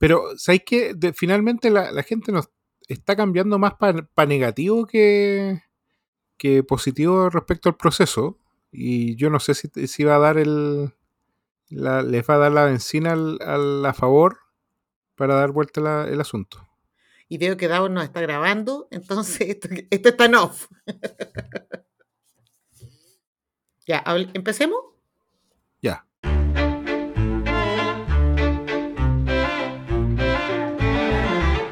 Pero, ¿sabéis que finalmente la, gente nos está cambiando más para negativo que, positivo respecto al proceso? Y yo no sé si, si va a dar el. les va a dar la benzina al, a favor para dar vuelta el asunto. Y veo que Davos nos está grabando, entonces esto, esto está en off. ya, ¿empecemos?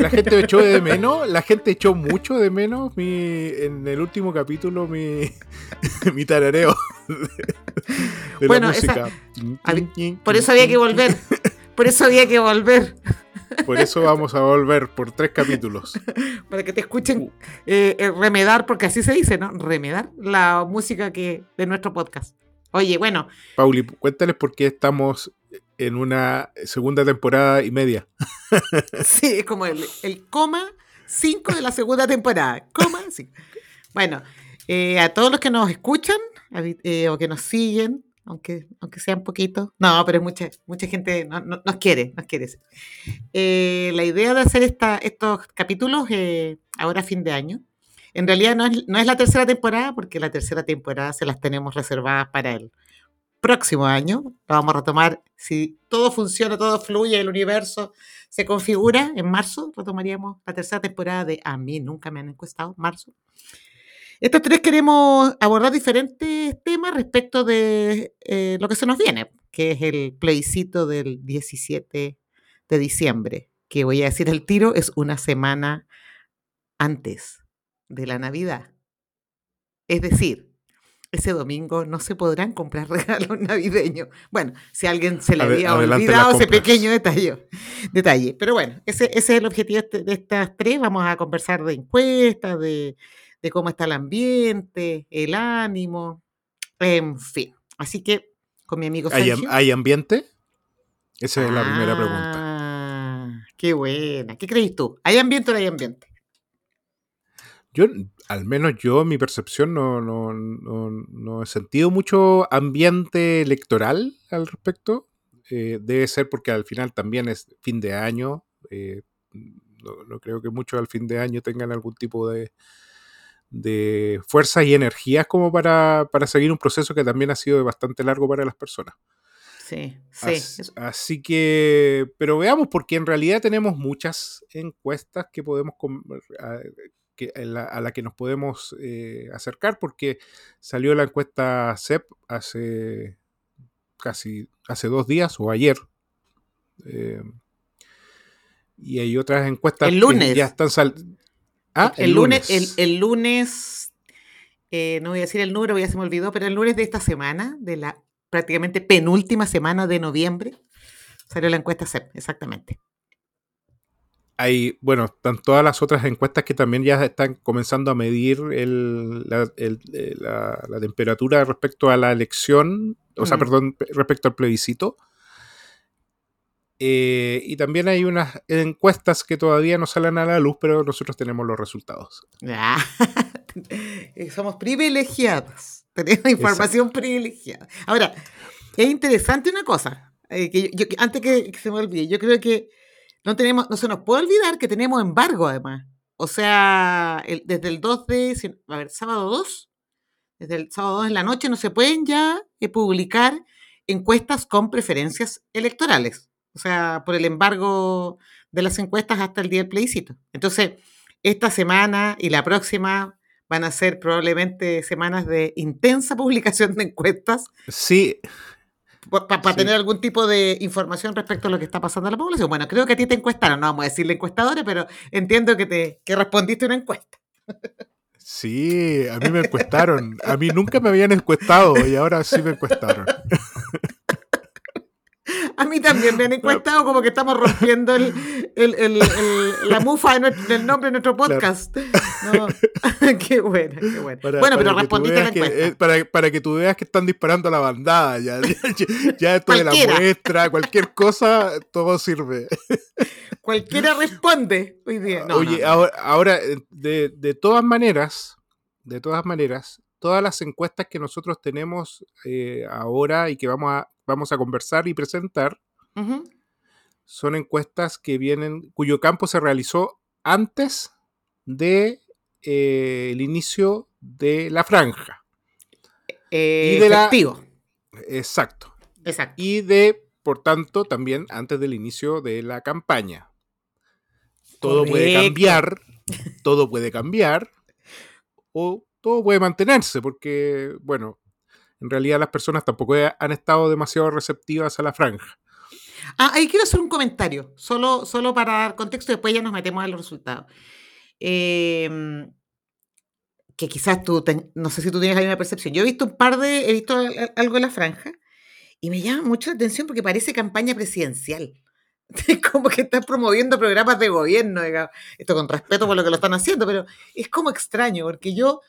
La gente echó de menos, la gente echó mucho de menos mi, en el último capítulo mi, mi tarareo de, bueno, la música. por eso había que volver. Por eso había que volver. Por eso vamos a volver por tres capítulos. Para que te escuchen eh, eh, remedar, porque así se dice, ¿no? Remedar la música que de nuestro podcast. Oye, bueno. Pauli, cuéntales por qué estamos en una segunda temporada y media. Sí, es como el, coma 5 de la segunda temporada. Coma 5. Bueno, eh, a todos los que nos escuchan eh, o que nos siguen, aunque, aunque sean poquitos, no, pero mucha, mucha gente nos quiere, nos quiere. Eh, la idea de hacer esta, estos capítulos ahora a fin de año, en realidad no es, no es la tercera temporada, porque la tercera temporada se las tenemos reservadas para el próximo año. Lo vamos a retomar. Si todo funciona, todo fluye, el universo se configura, en marzo retomaríamos la tercera temporada de A mí nunca me han encuestado, marzo. Estos tres queremos abordar diferentes temas respecto de eh, lo que se nos viene, que es el plebiscito del 17 de diciembre, que voy a decir el tiro, es una semana antes de la Navidad. Es decir, ese domingo no se podrán comprar regalos navideños. Bueno, si alguien se le había olvidado ese pequeño detalle, detalle. Pero bueno, ese, es el objetivo este, de estas tres. Vamos a conversar de encuestas, de, cómo está el ambiente, el ánimo, en fin. Así que con mi amigo Sergio. ¿Hay, ambiente? Esa es la primera pregunta. Ah, qué buena. ¿Qué crees tú? ¿Hay ambiente o no hay ambiente? Yo, al menos yo, mi percepción, no, no, no, he sentido mucho ambiente electoral al respecto. Eh, debe ser porque al final también es fin de año. Eh, no, creo que muchos al fin de año tengan algún tipo de, de fuerzas y energías como para, para, seguir un proceso que también ha sido bastante largo para las personas. Sí, sí. Así, que, pero veamos, porque en realidad tenemos muchas encuestas que podemos a la que nos podemos eh, acercar porque salió la encuesta CEP hace casi hace dos días o ayer. Eh, y hay otras encuestas el lunes. que ya están saliendo. Ah, el, lunes. El, lunes, eh, no voy a decir el número, ya se me olvidó, pero el lunes de esta semana, de la prácticamente penúltima semana de noviembre, salió la encuesta CEP, exactamente hay, bueno, están todas las otras encuestas que también ya están comenzando a medir eh, la, temperatura respecto a la elección, o sea, perdón, respecto al plebiscito. Eh, y también hay unas encuestas que todavía no salen a la luz, pero nosotros tenemos los resultados. Ah, somos privilegiados, tenemos información privilegiada. Ahora, es interesante una cosa, eh, que antes que se me olvide, yo creo que no, tenemos, no se nos puede olvidar que tenemos embargo además. O sea, desde el 2 de, a ver, sábado 2, desde el sábado 2 en la noche no se pueden ya eh, publicar encuestas con preferencias electorales. O sea, por el embargo de las encuestas hasta el día del plebiscito. Entonces, esta semana y la próxima van a ser probablemente semanas de intensa publicación de encuestas. Sí, para tener algún tipo de información respecto a lo que está pasando en la población. Bueno, creo que a ti te encuestaron, no vamos a decirle encuestadores, pero entiendo que, te, que respondiste una encuesta. Sí, a mí me encuestaron. A mí nunca me habían encuestado y ahora sí me encuestaron. A mí también me han encuestado como que estamos rompiendo el, el, el, la mufa de nuestro- del nombre de nuestro podcast. No. qué buena, qué buena. Para- bueno, para pero respondiste a la que- encuesta. eh, para, para que tú veas que están disparando a la bandada. Ya, ya, ya esto de la muestra, cualquier cosa, todo sirve. Cualquiera responde hoy día. No, Oye, no, ahora, ahora, eh, de, de todas maneras, de todas maneras, todas las encuestas que nosotros tenemos eh, ahora y que vamos a, vamos a conversar y presentar son encuestas que vienen, cuyo campo se realizó antes de eh, el inicio de la franja. Eh, y de la- efectivo. Exacto. Exacto. Y de, por tanto, también antes del inicio de la campaña. Todo puede cambiar, todo puede cambiar, o todo puede mantenerse, porque, bueno, en realidad las personas tampoco han estado demasiado receptivas a la franja. Ah, ahí quiero hacer un comentario, solo, solo para dar contexto después ya nos metemos a los resultados. Em, que quizás tú, ten- no sé si tú tienes la misma percepción. Yo he visto un par de, he visto al- al- algo en la franja y me llama mucho la atención porque parece campaña presidencial. Es como que están promoviendo programas de gobierno, digamos. Esto con respeto por lo que lo están haciendo, pero es como extraño porque yo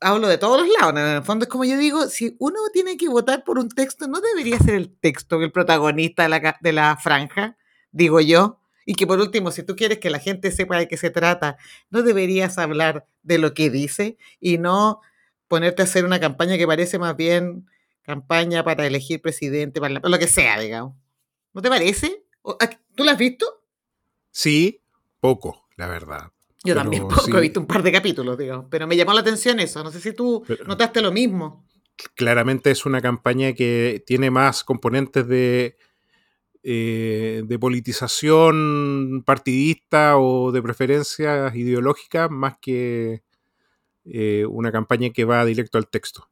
hablo de todos los lados. En el fondo es como yo digo, si uno tiene que votar por un texto, no debería ser el texto el protagonista de la, de la franja, digo yo. Y que por último, si tú quieres que la gente sepa de qué se trata, no deberías hablar de lo que dice y no ponerte a hacer una campaña que parece más bien campaña para elegir presidente, para lo que sea, digamos. ¿No te parece? ¿O- a- ¿Tú la has visto? Sí, poco, la verdad. Yo Pero también poco, sí. he visto un par de capítulos, digamos, pero me llamó la atención eso. No sé si tú Pero- notaste lo mismo. Claramente es una campaña que tiene más componentes de, eh, de politización partidista o de preferencias ideológicas más que eh, una campaña que va directo al texto.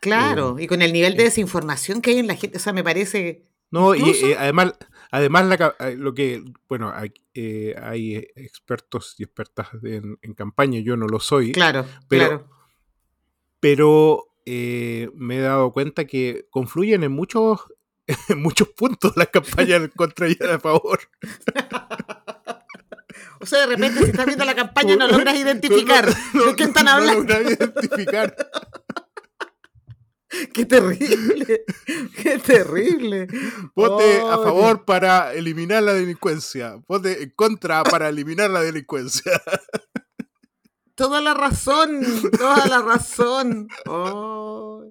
Claro, y con el nivel de eh. desinformación que hay en la gente, o sea, me parece... No, y Incluso- eh, además, además la eh, lo que, bueno, hay, eh, hay expertos y expertas en, en campaña, yo no lo soy, Claro, pero- claro. pero eh, me he dado cuenta que confluyen en muchos, en muchos puntos las campañas en contra y a favor. O sea, de repente, si estás viendo la campaña, no logras identificar No, no, de quién están no hablando. logras identificar. ¡Qué terrible! ¡Qué terrible! Vote a favor para eliminar la delincuencia. Vote en contra para eliminar la delincuencia. Toda la razón, toda la razón. No,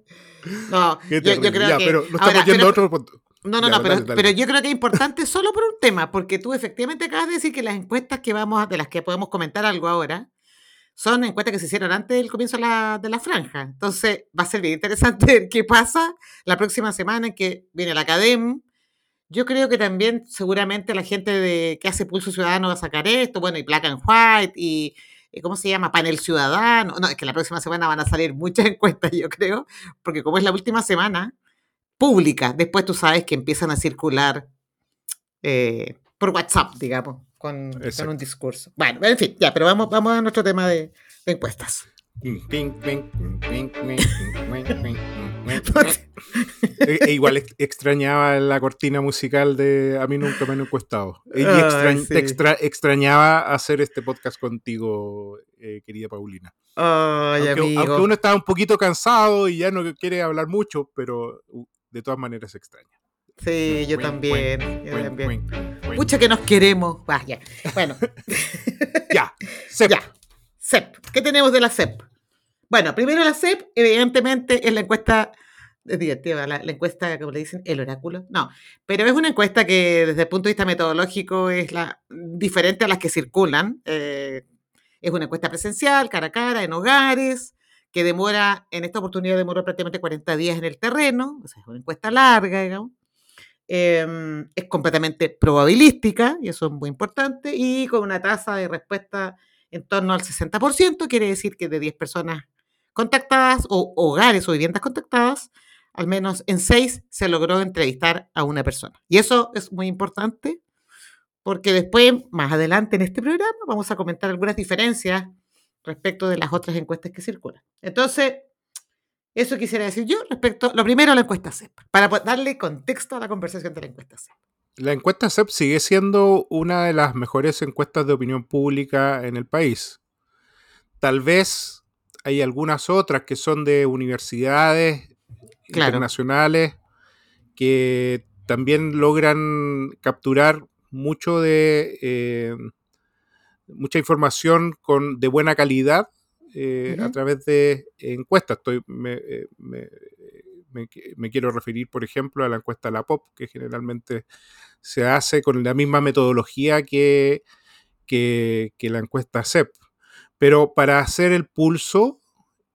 yo, creo Ya, que... pero no estamos ahora, yendo a pero- otro punto. No, no, Ya, no, pero, dale, dale. pero yo creo que es importante solo por un tema, porque tú efectivamente acabas de decir que las encuestas que vamos de las que podemos comentar algo ahora son encuestas que se hicieron antes del comienzo de la, de la franja. Entonces va a ser bien interesante ver qué pasa la próxima semana en que viene la Academ. Yo creo que también seguramente la gente de, que hace Pulso Ciudadano va a sacar esto, bueno, y Black and White, y y ¿cómo se llama? Panel Ciudadano. No, es que la próxima semana van a salir muchas encuestas, yo creo, porque como es la última semana, pública. Después tú sabes que empiezan a circular eh, por WhatsApp, digamos, con, un discurso. Bueno, en fin, ya, pero vamos, vamos a nuestro tema de, de encuestas. E- e igual ex- extrañaba la cortina musical de A mí nunca me han encuestado. Y Ay, extra- sí. te extra- extrañaba hacer este podcast contigo, eh, querida Paulina. Ay, Aunque, amigo. aunque uno estaba un poquito cansado y ya no quiere hablar mucho, pero de todas maneras extraña. Sí, yo también. yo también. Pucha que nos queremos. Ah, ya. Bueno, Ya, Sep. ya. CEP. ¿Qué tenemos de la CEP? Bueno, primero la CEP, evidentemente, es la encuesta. Es divertida, la, la encuesta, como le dicen, el oráculo. No, pero es una encuesta que desde el punto de vista metodológico es la, diferente a las que circulan. Eh, es una encuesta presencial, cara a cara, en hogares, que demora, en esta oportunidad demoró prácticamente 40 días en el terreno, o sea, es una encuesta larga, digamos. Eh, es completamente probabilística, y eso es muy importante, y con una tasa de respuesta en torno al 60%, quiere decir que de 10 personas contactadas o hogares o viviendas contactadas, al menos en 6 se logró entrevistar a una persona. Y eso es muy importante porque después, más adelante en este programa, vamos a comentar algunas diferencias respecto de las otras encuestas que circulan. Entonces, Eso quisiera decir yo respecto, lo primero, a la encuesta CEP, para darle contexto a la conversación de la encuesta CEP. La encuesta CEP sigue siendo una de las mejores encuestas de opinión pública en el país. Tal vez hay algunas otras que son de universidades internacionales que también logran capturar mucho de eh, mucha información con, de buena calidad eh, a través de encuestas. Estoy, eh, me, quiero referir, por ejemplo, a la encuesta la POP, que generalmente se hace con la misma metodología que, que, la encuesta CEP. Pero para hacer el pulso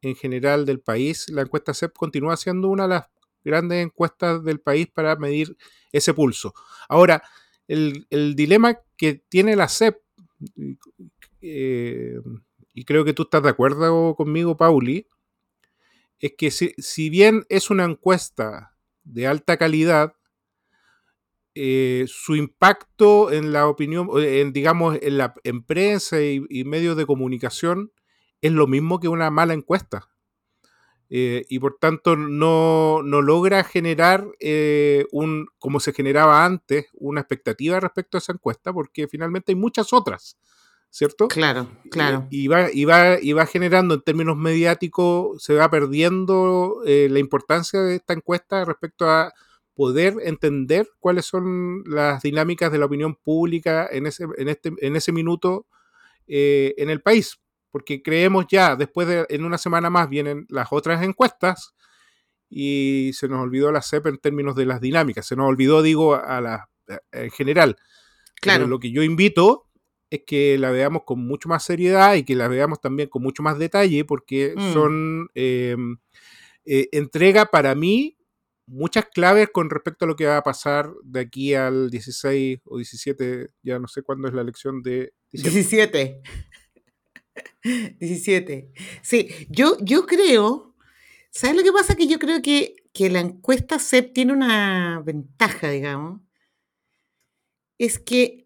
en general del país, la encuesta CEP continúa siendo una de las grandes encuestas del país para medir ese pulso. Ahora, el, dilema que tiene la CEP, eh, y creo que tú estás de acuerdo conmigo, Pauli, es que si, bien es una encuesta de alta calidad, eh, su impacto en la opinión, en, digamos, en la en prensa y, medios de comunicación es lo mismo que una mala encuesta. Eh, y por tanto no, logra generar eh, un, como se generaba antes, una expectativa respecto a esa encuesta, porque finalmente hay muchas otras ¿cierto? Claro, claro. Y, va, y, va, y va generando en términos mediáticos, se va perdiendo eh, la importancia de esta encuesta respecto a poder entender cuáles son las dinámicas de la opinión pública en ese, en este, en ese minuto eh, en el país. Porque creemos ya, después de en una semana más vienen las otras encuestas y se nos olvidó la CEP en términos de las dinámicas, se nos olvidó, digo, a la, en general. Claro. lo que yo invito es que la veamos con mucho más seriedad y que la veamos también con mucho más detalle, porque mm. son eh, eh, entrega para mí muchas claves con respecto a lo que va a pasar de aquí al 16 o 17, ya no sé cuándo es la elección de... 17. 17. Sí, yo, yo creo, ¿sabes lo que pasa? Que yo creo que, que la encuesta CEP tiene una ventaja, digamos. Es que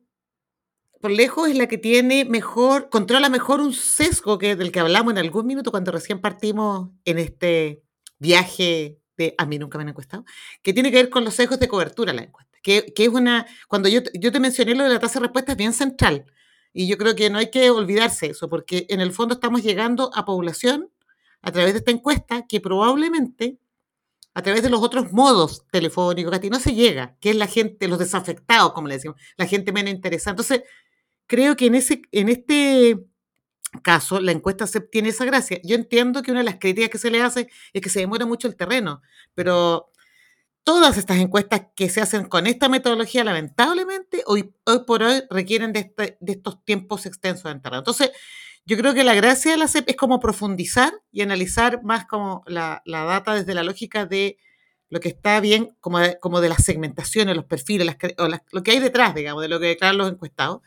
lejos es la que tiene mejor, controla mejor un sesgo que del que hablamos en algún minuto cuando recién partimos en este viaje de a mí nunca me han encuestado, que tiene que ver con los sesgos de cobertura la encuesta, que, es una, cuando yo, yo te mencioné lo de la tasa de respuesta es bien central, y yo creo que no hay que olvidarse eso, porque en el fondo estamos llegando a población a través de esta encuesta que probablemente a través de los otros modos telefónicos que a ti no se llega, que es la gente, los desafectados, como le decimos, la gente menos interesada. Entonces, creo que en, ese, en este caso la encuesta se tiene esa gracia. Yo entiendo que una de las críticas que se le hace es que se demora mucho el terreno, pero todas estas encuestas que se hacen con esta metodología, lamentablemente, hoy, hoy por hoy requieren de, este, de estos tiempos extensos de terreno. Entonces, yo creo que la gracia de la CEP es como profundizar y analizar más como la, la data desde la lógica de lo que está bien, como de, como de las segmentaciones, los perfiles, las, o lo que hay detrás, digamos, de lo que declaran los encuestados.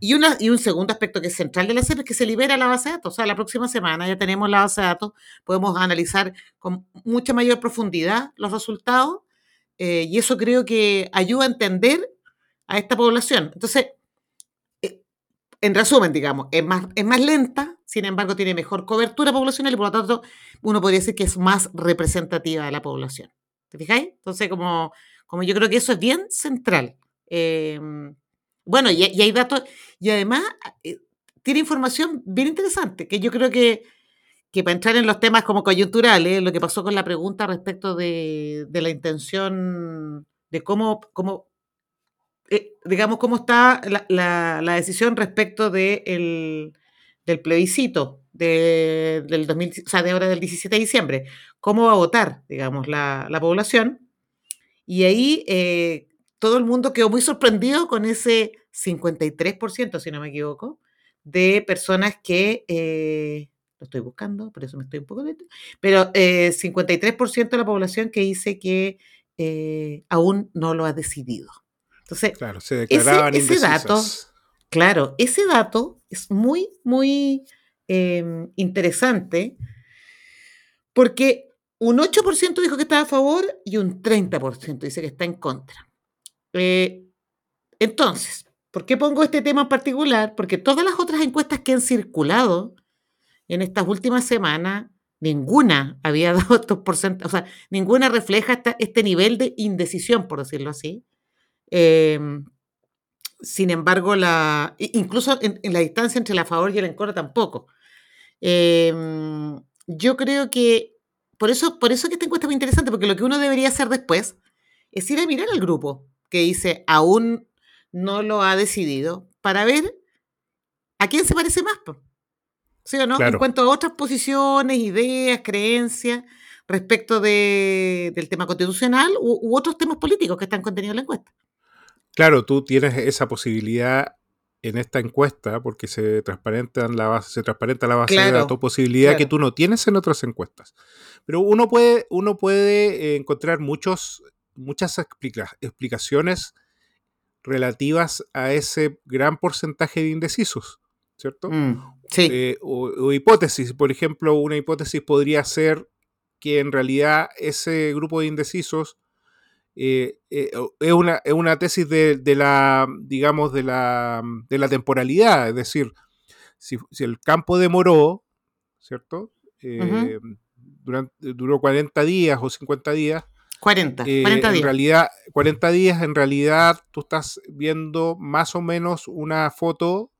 Y, una, y un segundo aspecto que es central de la CEP es que se libera la base de datos. O sea, la próxima semana ya tenemos la base de datos, podemos analizar con mucha mayor profundidad los resultados eh, y eso creo que ayuda a entender a esta población. Entonces, eh, en resumen, digamos, es más, es más lenta, sin embargo, tiene mejor cobertura poblacional y por lo tanto uno podría decir que es más representativa de la población. ¿Te fijáis? Entonces, como, como yo creo que eso es bien central. Eh, bueno, y, hay datos, y además eh, tiene información bien interesante, que yo creo que, que para entrar en los temas como coyunturales, lo que pasó con la pregunta respecto de, la intención de cómo, cómo eh, digamos, cómo está la, decisión respecto de del plebiscito de, del 2000, o sea, de ahora del 17 de diciembre, cómo va a votar, digamos, la, población. Y ahí eh, todo el mundo quedó muy sorprendido con ese 53%, si no me equivoco, de personas que, eh, lo estoy buscando, por eso me estoy un poco lento, pero 53% eh, de la población que dice que eh, aún no lo ha decidido. Entonces, claro, se declaraban ese, dato, claro, ese dato es muy, muy em, interesante porque un 8% dijo que estaba a favor y un 30% dice que está en contra. Eh, entonces, ¿por qué pongo este tema en particular? Porque todas las otras encuestas que han circulado en estas últimas semanas ninguna había dado estos porcentajes, o sea, ninguna refleja esta- este nivel de indecisión, por decirlo así. Em, sin embargo, la, incluso en, la distancia entre la favor y el en tampoco. Em, yo creo que por eso, por eso que esta encuesta es muy interesante, porque lo que uno debería hacer después es ir a mirar al grupo que dice aún no lo ha decidido para ver a quién se parece más. ¿Sí o no? En cuanto a otras posiciones, ideas, creencias respecto de- del tema constitucional u, u otros temas políticos que están contenidos en la encuesta. Claro, tú tienes esa posibilidad en esta encuesta porque se transparenta la base, se transparenta la base de datos, posibilidad que tú no tienes en otras encuestas. Pero uno puede, uno puede eh, encontrar muchos, muchas explica- explicaciones relativas a ese gran porcentaje de indecisos, ¿cierto? Mm, sí, Eh, o, o hipótesis, por ejemplo, una hipótesis podría ser que en realidad ese grupo de indecisos eh, eh, es, una, es una tesis de, de la, digamos, de la, de la temporalidad, es decir, si, si el campo demoró, ¿cierto? Durante, duró 40 días o 50 días, 40, eh, 40 en días. realidad, 40 días, en realidad tú estás viendo más o menos una foto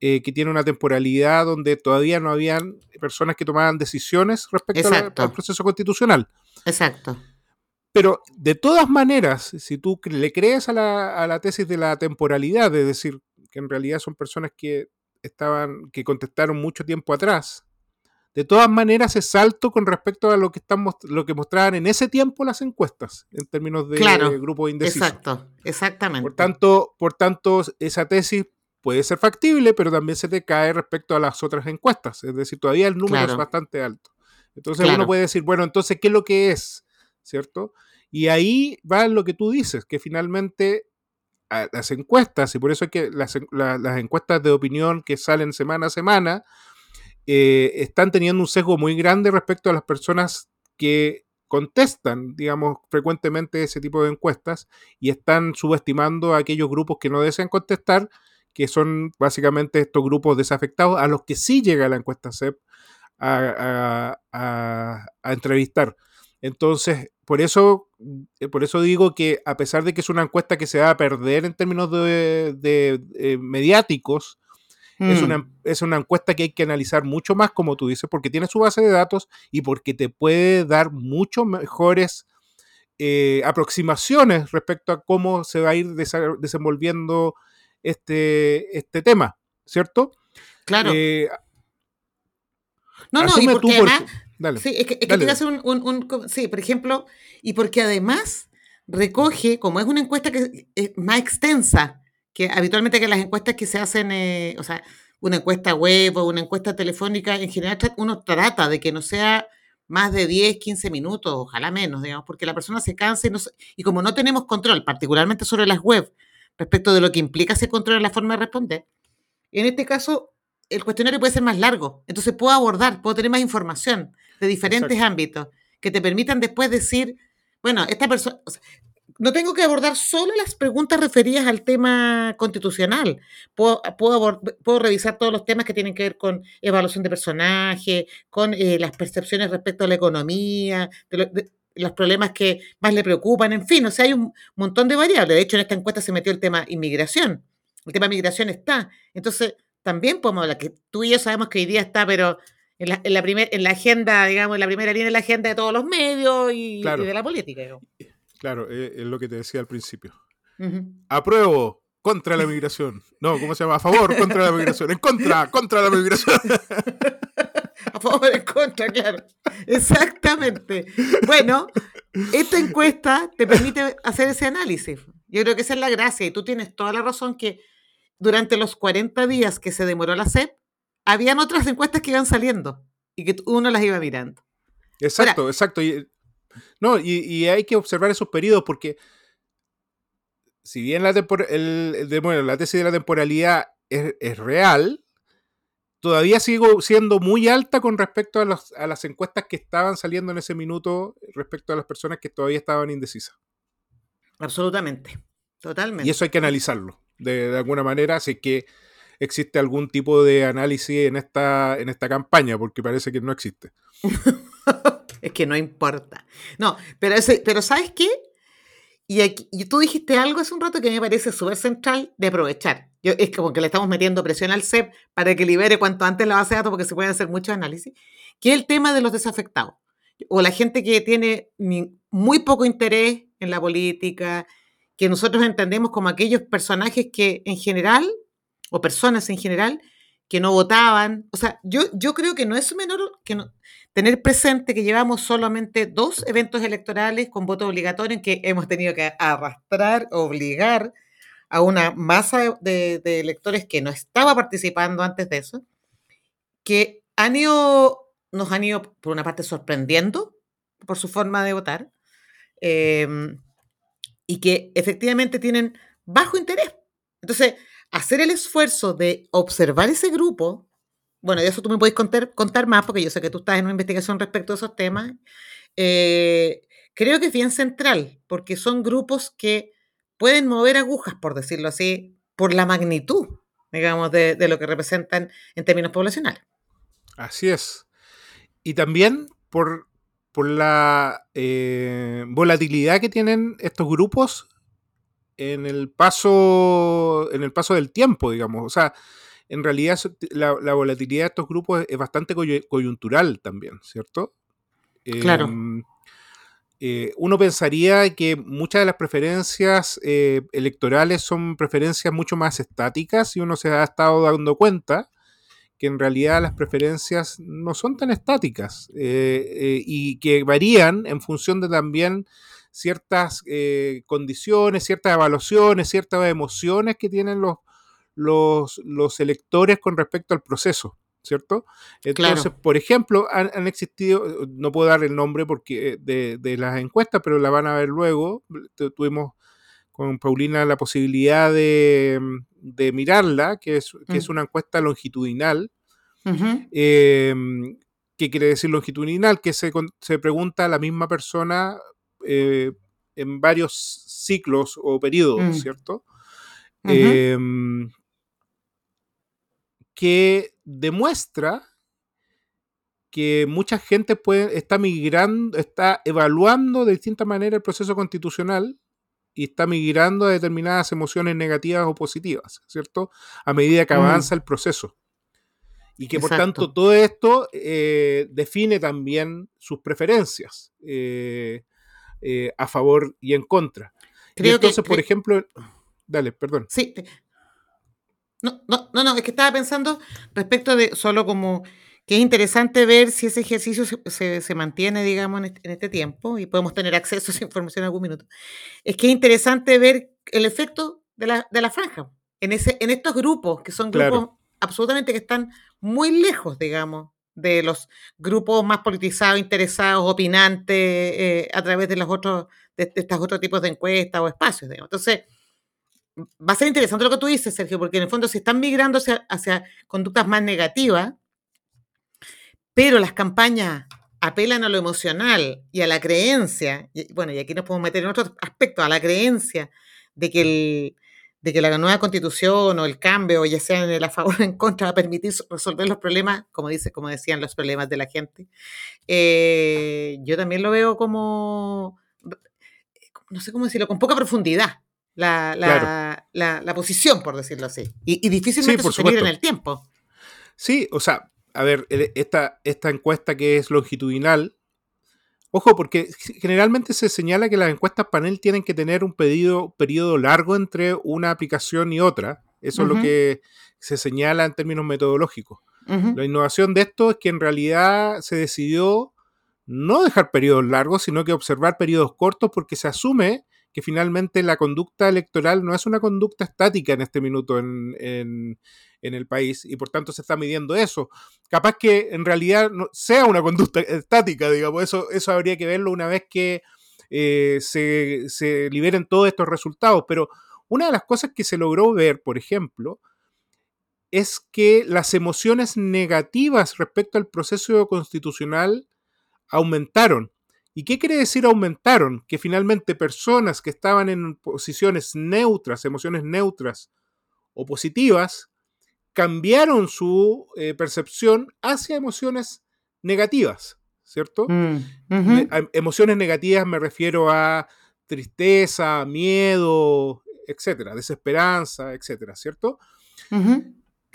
eh, que tiene una temporalidad donde todavía no habían personas que tomaban decisiones respecto la- al proceso constitucional. Exacto. Pero de todas maneras, si tú le crees a la, a la tesis de la temporalidad, es decir, que en realidad son personas que estaban, que contestaron mucho tiempo atrás, de todas maneras es alto con respecto a lo que están lo que mostraban en ese tiempo las encuestas, en términos de Claro, grupo indeciso. Exacto, exactamente. Por tanto, por tanto, esa tesis puede ser factible, pero también se te cae respecto a las otras encuestas. Es decir, todavía el número Claro. es bastante alto. Entonces Claro. uno puede decir, bueno, entonces, ¿qué es lo que es? ¿Cierto? Y ahí va lo que tú dices, que finalmente a- las encuestas, y por eso es que las, la- las encuestas de opinión que salen semana a semana, eh, están teniendo un sesgo muy grande respecto a las personas que contestan, digamos, frecuentemente ese tipo de encuestas y están subestimando a aquellos grupos que no desean contestar, que son básicamente estos grupos desafectados a los que sí llega la encuesta CEP a, entrevistar. Entonces, por eso, eh, por eso digo que a pesar de que es una encuesta que se va a perder en términos de, de, eh, mediáticos, es, Mm, una, es una encuesta que hay que analizar mucho más, como tú dices, porque tiene su base de datos y porque te puede dar mucho mejores eh, aproximaciones respecto a cómo se va a ir desa- desenvolviendo este, este tema, ¿cierto? Claro. Eh, no, no, y porque tú por- además, dale. sí, es que, es que dale, a hacer un, un- sí, por ejemplo, y porque además recoge, como es una encuesta que es más extensa que habitualmente que las encuestas que se hacen, eh, o sea, una encuesta web o una encuesta telefónica, en general uno trata de que no sea más de 10, 15 minutos, ojalá menos, digamos, porque la persona se cansa y, no se- y como no tenemos control, particularmente sobre las web, respecto de lo que implica ese control en la forma de responder, en este caso el cuestionario puede ser más largo, entonces puedo abordar, puedo tener más información de diferentes Exacto. ámbitos que te permitan después decir, bueno, esta persona, o sea, no tengo que abordar solo las preguntas referidas al tema constitucional. Puedo, puedo, abord- puedo revisar todos los temas que tienen que ver con evaluación de personaje, con eh, las percepciones respecto a la economía, de lo- de los problemas que más le preocupan, en fin, o sea, hay un montón de variables. De hecho, en esta encuesta se metió el tema inmigración. El tema migración está. Entonces, también podemos hablar, que tú y yo sabemos que hoy día está, pero en la, en la, primer, en la agenda, digamos, en la primera línea de la agenda de todos los medios y, Claro. y de la política. digamos. Claro, eh, es lo que te decía al principio. Apruebo, contra la migración. No, ¿cómo se llama? A favor, contra la migración. En contra, contra la migración. A favor, en contra, claro. Exactamente. Bueno, esta encuesta te permite hacer ese análisis. Yo creo que esa es la gracia y tú tienes toda la razón que durante los 40 días que se demoró la CEP, habían otras encuestas que iban saliendo y que uno las iba mirando. Exacto, exacto. Y, no, y, y hay que observar esos periodos porque si bien la, el- bueno, la tesis de la temporalidad es, es real, todavía sigo siendo muy alta con respecto a, los- a las encuestas que estaban saliendo en ese minuto respecto a las personas que todavía estaban indecisas. Absolutamente. Totalmente. Y eso hay que analizarlo de, de alguna manera, así que existe algún tipo de análisis en esta, en esta campaña, porque parece que no existe. es que no importa. No, pero, ese, pero ¿sabes qué? Y, aquí, y tú dijiste algo hace un rato que me parece súper central de aprovechar. Yo, es como que le estamos metiendo presión al CEP para que libere cuanto antes la base de datos porque se pueden hacer muchos análisis, que es el tema de los desafectados o la gente que tiene muy poco interés en la política, que nosotros entendemos como aquellos personajes que en general, o personas en general, que no votaban. O sea, yo, yo creo que no es menor que tener presente que llevamos solamente dos eventos electorales con voto obligatorio en que hemos tenido que arrastrar, obligar a una masa de, de electores que no estaba participando antes de eso, que han ido nos han ido, por una parte, sorprendiendo por su forma de votar em, y que efectivamente tienen bajo interés. Entonces, hacer el esfuerzo de observar ese grupo, bueno, de eso tú me puedes contar, más, porque yo sé que tú estás en una investigación respecto a esos temas, eh, creo que es bien central, porque son grupos que pueden mover agujas, por decirlo así, por la magnitud, digamos, de, de lo que representan en términos poblacionales. Así es y también por, por la eh, volatilidad que tienen estos grupos en el paso en el paso del tiempo, digamos. O sea, en realidad la, volatilidad de estos grupos es bastante coyuntural también, ¿cierto? Claro. Em, eh, uno pensaría que muchas de las preferencias eh, electorales son preferencias mucho más estáticas y uno se ha estado dando cuenta que en realidad las preferencias no son tan estáticas eh, eh, y que varían en función de también ciertas eh, condiciones, ciertas evaluaciones, ciertas emociones que tienen los, los, electores con respecto al proceso. ¿Cierto? Entonces, por ejemplo, han, existido, no puedo dar el nombre porque de, las encuestas, pero la van a ver luego. Tuvimos con Paulina la posibilidad de, de mirarla, que es, que es mm. una encuesta longitudinal. Em, ¿Qué quiere decir longitudinal? Que se, se pregunta a la misma persona eh, en varios ciclos o periodos, mm. ¿cierto? Em, que demuestra que mucha gente puede, está migrando, está evaluando de distinta manera el proceso constitucional y está migrando a determinadas emociones negativas o positivas, ¿cierto? A medida que mm. avanza el proceso. Y que por tanto todo esto eh, define también sus preferencias eh, eh, a favor y en contra. Creo entonces, por ejemplo, dale, perdón. Sí. No, no, no, no, es que estaba pensando respecto de solo como que es interesante ver si ese ejercicio se, se, mantiene, digamos, en este, tiempo y podemos tener acceso a esa información en algún minuto. Es que es interesante ver el efecto de la, de la franja en, ese, en estos grupos, que son grupos absolutamente que están muy lejos, digamos, de los grupos más politizados, interesados, opinantes eh, a través de los otros, de, estos otros tipos de encuestas o espacios. Entonces, va a ser interesante lo que tú dices, Sergio, porque en el fondo se están migrando hacia conductas más negativas, pero las campañas apelan a lo emocional y a la creencia, bueno, y aquí nos podemos meter en otro aspecto, a la creencia de que, el, de que la nueva constitución o el cambio, ya sea en el a favor o en contra, va a permitir resolver los problemas, como, dice, como decían, los problemas de la gente. Eh, yo también lo veo como, no sé cómo decirlo, con poca profundidad. La, la, la, posición, por decirlo así. Y, y difícilmente sí, en el tiempo. Sí, o sea, a ver, esta, esta encuesta que es longitudinal, ojo, porque generalmente se señala que las encuestas panel tienen que tener un pedido, periodo largo entre una aplicación y otra. Eso es lo que se señala en términos metodológicos. La innovación de esto es que en realidad se decidió no dejar periodos largos, sino que observar periodos cortos porque se asume que finalmente la conducta electoral no es una conducta estática en este minuto en, en, el país y por tanto se está midiendo eso. Capaz que en realidad no, sea una conducta estática, digamos, eso, eso habría que verlo una vez que eh, se, se liberen todos estos resultados, pero una de las cosas que se logró ver, por ejemplo, es que las emociones negativas respecto al proceso constitucional aumentaron. ¿Y qué quiere decir aumentaron? Que finalmente personas que estaban en posiciones neutras, emociones neutras o positivas, cambiaron su eh, percepción hacia emociones negativas, ¿cierto? Mm, a- emociones negativas me refiero a tristeza, miedo, etcétera, desesperanza, etcétera, ¿cierto?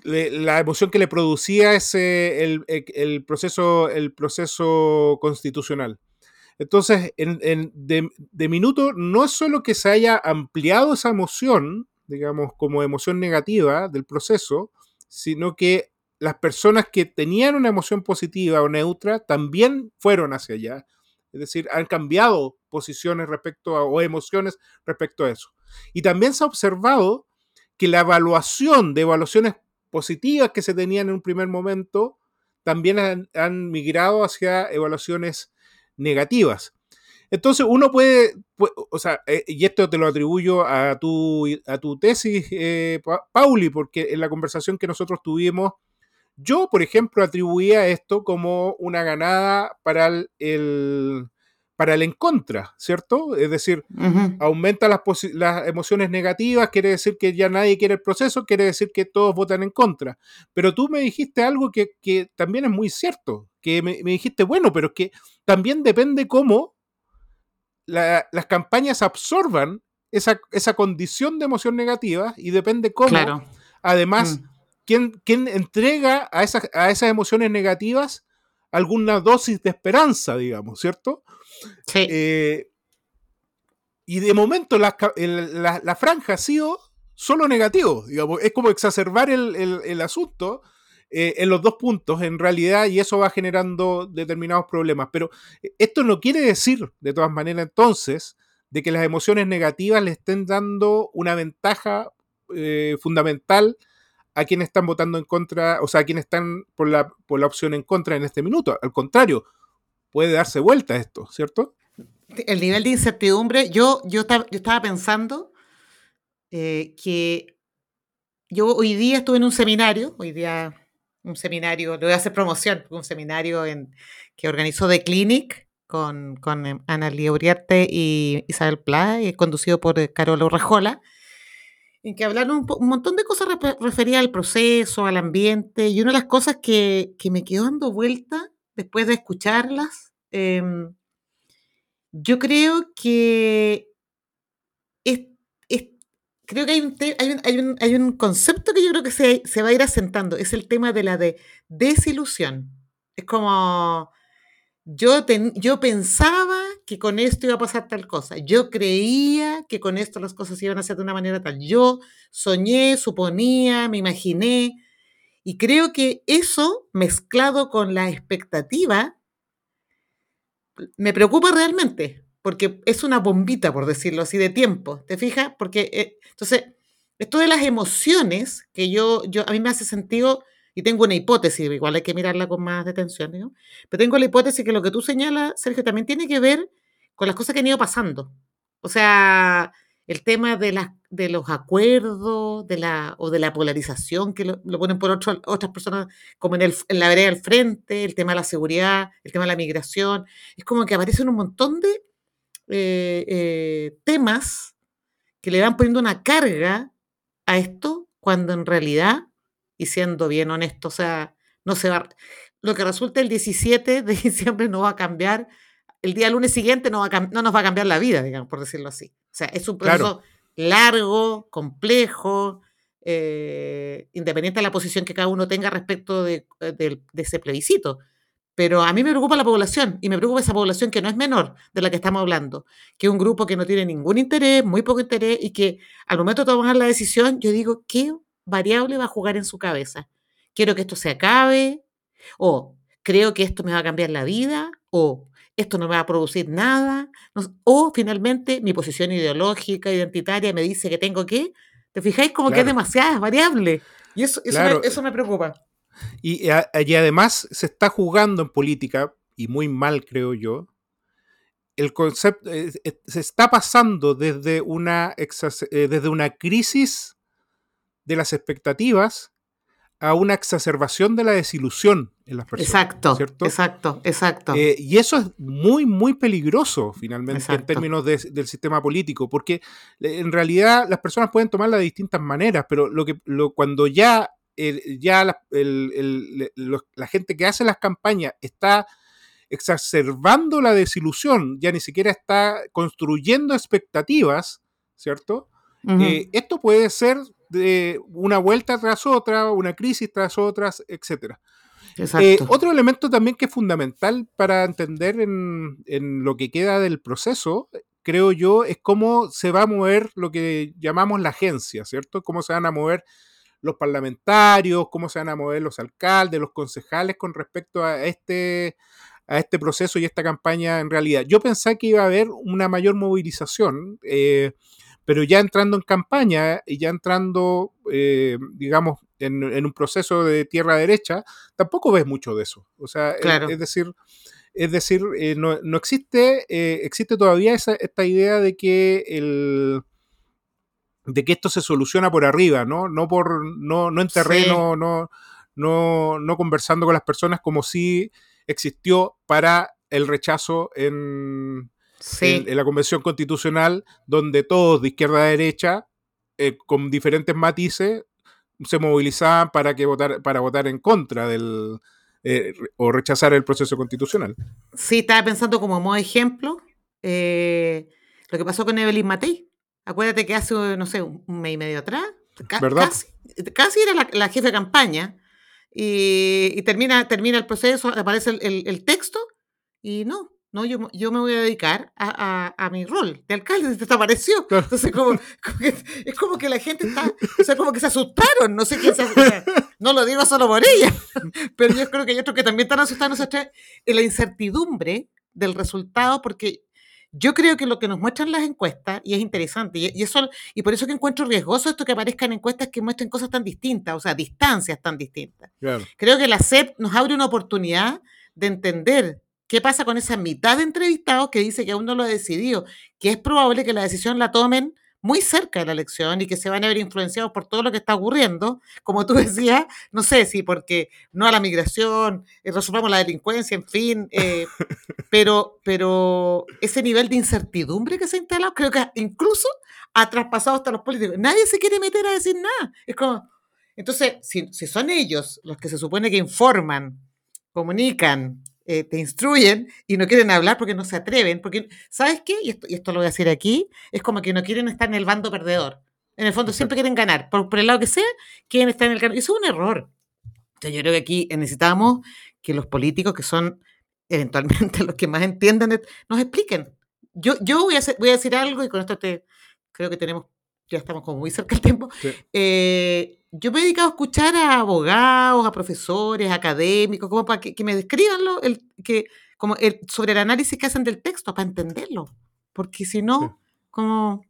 Le- la emoción que le producía ese, el, el- el proceso, el proceso constitucional. Entonces, en- de minuto, no es solo que se haya ampliado esa emoción, digamos, como emoción negativa del proceso, sino que las personas que tenían una emoción positiva o neutra también fueron hacia allá. Es decir, han cambiado posiciones respecto a, o emociones respecto a eso. Y también se ha observado que la evaluación de evaluaciones positivas que se tenían en un primer momento también han, han migrado hacia evaluaciones negativas. Entonces uno puede, pu- o sea, eh, y esto te lo atribuyo a tu, a tu tesis, eh, Pa- Pauli, porque en la conversación que nosotros tuvimos, yo, por ejemplo, atribuía esto como una ganada para el- para el en contra, ¿cierto? Es decir, aumenta las, las emociones negativas, quiere decir que ya nadie quiere el proceso, quiere decir que todos votan en contra. Pero tú me dijiste algo que, que también es muy cierto, que me, me dijiste, bueno, pero es que también depende cómo la- las campañas absorban esa, esa condición de emoción negativa y depende cómo, Claro. además, Mm. quién, quién entrega a esas, a esas emociones negativas alguna dosis de esperanza, digamos, ¿cierto? Sí. Eh, y de momento la, el- la- la franja ha sido solo negativo, digamos, es como exacerbar el, el- el asunto eh, en los dos puntos, en realidad, y eso va generando determinados problemas. Pero eh, esto no quiere decir, de todas maneras, entonces, de que las emociones negativas le estén dando una ventaja eh, fundamental a quienes están votando en contra, o sea, a quienes están por la, por la opción en contra en este minuto. Al contrario, puede darse vuelta esto, ¿cierto? el nivel de incertidumbre, yo, yo, estaba, yo estaba pensando eh, que yo hoy día estuve en un seminario, hoy día un seminario, le voy a hacer promoción, un seminario en, que organizó The Clinic con, con Ana Lía Uriarte y Isabel Pla, y conducido por eh, Carol Urrejola, en que hablaron un, montón de cosas refe- referidas al proceso, al ambiente, y una de las cosas que, que me quedó dando vuelta después de escucharlas, em, yo creo que es, es- creo que hay un, hay, un, hay, un, hay un concepto que yo creo que se, se va a ir asentando, es el tema de la de desilusión. Es como, yo, ten- yo pensaba que con esto iba a pasar tal cosa, yo creía que con esto las cosas iban a ser de una manera tal, yo soñé, suponía, me imaginé, y creo que eso mezclado con la expectativa me preocupa realmente, porque es una bombita, por decirlo así, de tiempo, ¿te fijas? Porque, eh, entonces, esto de las emociones, que yo, yo, a mí me hace sentido, y tengo una hipótesis, igual hay que mirarla con más detención, ¿no? pero tengo la hipótesis que lo que tú señalas, Sergio, también tiene que ver con las cosas que han ido pasando. O sea, el tema de, las, de los acuerdos de la, o de la polarización que lo, ponen por otro- otras personas como en, el, en la vereda del frente, el tema de la seguridad, el tema de la migración. Es como que aparecen un montón de eh, eh, temas que le van poniendo una carga a esto cuando en realidad, y siendo bien honesto, o sea, no se va, lo que resulta el 17 de diciembre no va a cambiar, el día lunes siguiente no, va a no nos va a cambiar la vida, digamos, por decirlo así. O sea, es un proceso Claro. largo, complejo, eh, independiente de la posición que cada uno tenga respecto de, eh, del- de ese plebiscito. Pero a mí me preocupa la población y me preocupa esa población que no es menor de la que estamos hablando, que es un grupo que no tiene ningún interés, muy poco interés y que al momento de tomar la decisión, yo digo, ¿qué variable va a jugar en su cabeza? ¿Quiero que esto se acabe? ¿O creo que esto me va a cambiar la vida? ¿O esto no me va a producir nada? No o finalmente mi posición ideológica, identitaria me dice que tengo que... ¿Te fijáis como que es demasiadas variables? Y eso, eso, Claro. me, eso me preocupa. Y, y además se está jugando en política, y muy mal creo yo, el concepto, eh, se está pasando desde una, eh, desde una crisis de las expectativas a una exacerbación de la desilusión en las personas. Exacto, ¿cierto? exacto, exacto. Eh, y eso es muy, muy peligroso finalmente en términos de- del sistema político, porque eh, en realidad las personas pueden tomarla de distintas maneras, pero lo que, lo, cuando ya ya la, la gente que hace las campañas está exacerbando la desilusión, ya ni siquiera está construyendo expectativas, ¿cierto? Eh, esto puede ser de una vuelta tras otra, una crisis tras otras, etc. Eh, otro elemento también que es fundamental para entender en, en, lo que queda del proceso, creo yo, es cómo se va a mover lo que llamamos la agencia, ¿cierto? Cómo se van a mover los parlamentarios, cómo se van a mover los alcaldes, los concejales con respecto a este, a este proceso y esta campaña en realidad. Yo pensé que iba a haber una mayor movilización, eh, pero ya entrando en campaña y ya entrando, eh, digamos, en, un proceso de tierra derecha, tampoco ves mucho de eso. O sea, es, decir, es decir, eh, no, existe, existe todavía esa, esta idea de que el de que esto se soluciona por arriba, ¿no? No por, no, no en terreno, no, no, no conversando con las personas como si existió para el rechazo en, en, la Convención Constitucional, donde todos de izquierda a derecha, eh, con diferentes matices, se movilizaban para, que votar, para votar en contra del eh, o rechazar el proceso constitucional. Sí, estaba pensando como modo ejemplo eh, lo que pasó con Evelyn Matei. Acuérdate que hace, no sé, un mes y medio atrás, Casi, era la, la jefa de campaña y, termina, termina el proceso, aparece el, texto y no, no, yo, yo, me voy a dedicar a, a, mi rol de alcalde, desapareció. Entonces, como, es como que la gente está, o sea, como que se asustaron, no sé quién se no lo digo solo por ella, pero yo creo que hay otros que también están asustados en la incertidumbre del resultado, porque yo creo que lo que nos muestran las encuestas, y es interesante, y, eso, y por eso que encuentro riesgoso esto que aparezcan encuestas que muestren cosas tan distintas, o sea, distancias tan distintas. Creo que la CEP nos abre una oportunidad de entender qué pasa con esa mitad de entrevistados que dice que aún no lo ha decidido, que es probable que la decisión la tomen muy cerca de la elección y que se van a ver influenciados por todo lo que está ocurriendo, como tú decías, no sé si porque no a la migración, eh, resolvamos la delincuencia, en fin, eh, pero, pero ese nivel de incertidumbre que se ha instalado, creo que incluso ha traspasado hasta los políticos. Nadie se quiere meter a decir nada. Es como, entonces, si, si son ellos los que se supone que informan, comunican, eh, te instruyen y no quieren hablar porque no se atreven, porque, ¿sabes qué? Y esto, y esto lo voy a decir aquí, es como que no quieren estar en el bando perdedor. En el fondo siempre quieren ganar, por, por el lado que sea, quieren estar en el camino. Eso es un error. yo creo que aquí necesitamos que los políticos, que son eventualmente los que más entiendan, nos expliquen. Yo, yo voy, a voy a decir algo y con esto te, creo que tenemos, ya estamos como muy cerca del tiempo. Eh, yo me he dedicado a escuchar a abogados, a profesores, académicos, como para que, me describan lo, el, que, como el, sobre el análisis que hacen del texto, para entenderlo. Porque si no, como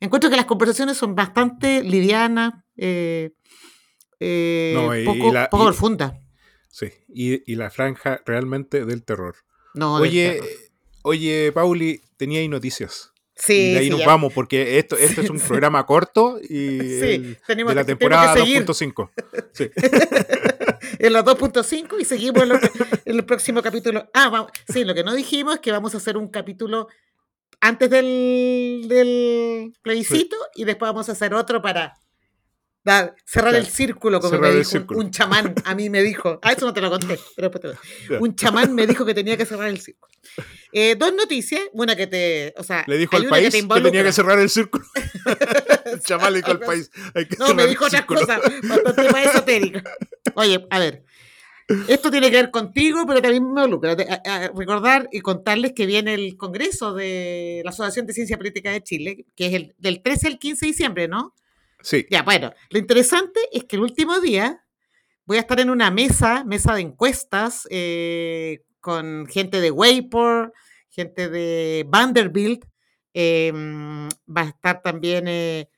encuentro que las conversaciones son bastante livianas, eh, eh, poco, profundas. Sí, y, la franja realmente del terror. No, oye, oye, Pauli, tenía ahí noticias. Sí, de ahí nos vamos, porque esto, esto es un programa corto y de la temporada 2.5. Sí. en la 2.5 y seguimos en, el próximo capítulo. Ah, vamos, sí, lo que no dijimos es que vamos a hacer un capítulo antes del, del plebiscito y después vamos a hacer otro para cerrar el círculo, como me dijo un, chamán. A mí me dijo, ah, eso no te lo conté, pero Un chamán me dijo que tenía que cerrar el círculo. Eh, dos noticias, una que te. O sea, le dijo al país que, tenía que cerrar el círculo. el chamán le dijo al país. no, me dijo otras cosas bastante más esotéricas. Oye, a ver. Esto tiene que ver contigo, pero también me involucra. recordar y contarles que viene el Congreso de la Asociación de Ciencia Política de Chile, que es el del 13 al 15 de diciembre, ¿no? Sí. Ya, bueno, lo interesante es que el último día voy a estar en una mesa, mesa de encuestas, eh, con gente de Wayport, gente de Vanderbilt, em, va a estar también eh,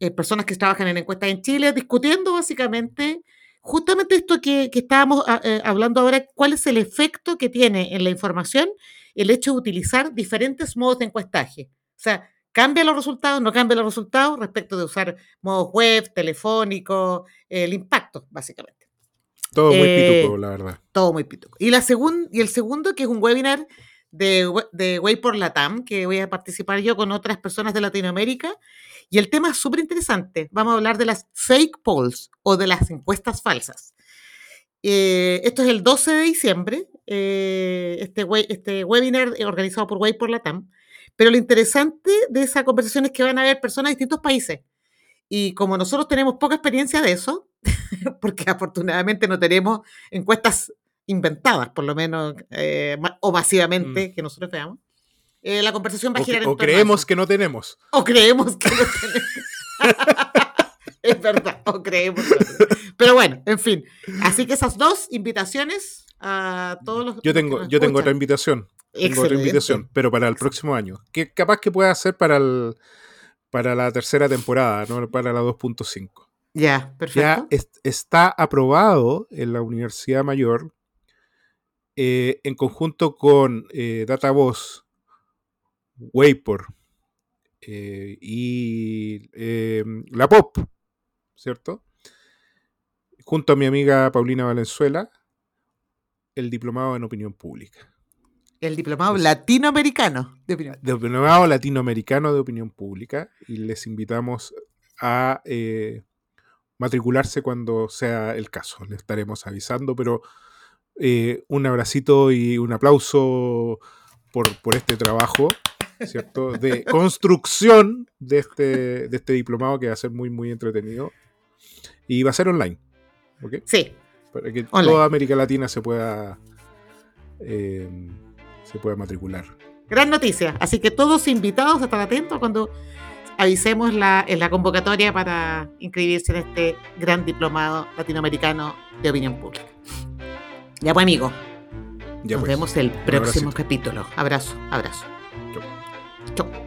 eh, personas que trabajan en encuestas en Chile, discutiendo básicamente justamente esto que, que estábamos ah, hablando ahora, cuál es el efecto que tiene en la información el hecho de utilizar diferentes modos de encuestaje. O sea, ¿Cambia los resultados? ¿No cambia los resultados respecto de usar modos web, telefónico, el impacto, básicamente? Todo muy pituco, eh, la verdad. Todo muy pituco. Y, la y el segundo, que es un webinar de, de Way por Latam, que voy a participar yo con otras personas de Latinoamérica. Y el tema es súper interesante. Vamos a hablar de las fake polls o de las encuestas falsas. Eh, esto es el 12 de diciembre, eh, este, we- este webinar eh, organizado por Way por Latam. Pero lo interesante de esa conversación es que van a haber personas de distintos países. Y como nosotros tenemos poca experiencia de eso, porque afortunadamente no tenemos encuestas inventadas, por lo menos, eh, o masivamente, que nosotros veamos, eh, la conversación va a O, girar que- en o creemos que no tenemos. O creemos que no tenemos. es verdad, o creemos. que no tenemos. Pero bueno, en fin. Así que esas dos invitaciones a todos los. Yo tengo, yo tengo otra escuchan. Tengo otra invitación, pero para el próximo año. Que capaz que pueda ser para el para la tercera temporada, no para la 2.5. Ya, Ya perfecto. es- está aprobado en la Universidad Mayor eh, en conjunto con eh, DataVoz, Waypor eh, y eh, la POP, ¿cierto? Junto a mi amiga Paulina Valenzuela, el diplomado en opinión pública. El diplomado latinoamericano de opinión. Diplomado latinoamericano de opinión pública y les invitamos a eh, matricularse cuando sea el caso. Le estaremos avisando, pero eh, un abracito y un aplauso por, por este trabajo, ¿cierto? De construcción de este, de este diplomado que va a ser muy, muy entretenido. Y va a ser online, ¿ok? Sí, Para que Online. toda América Latina se pueda, eh, se pueda matricular. gran noticia. Así que todos invitados a estar atentos cuando avisemos la, en la convocatoria para inscribirse en este gran diplomado latinoamericano de opinión pública. Ya pues, amigo. Ya Nos pues. vemos el próximo abracito. capítulo. Abrazo, abrazo. Chau. Chau.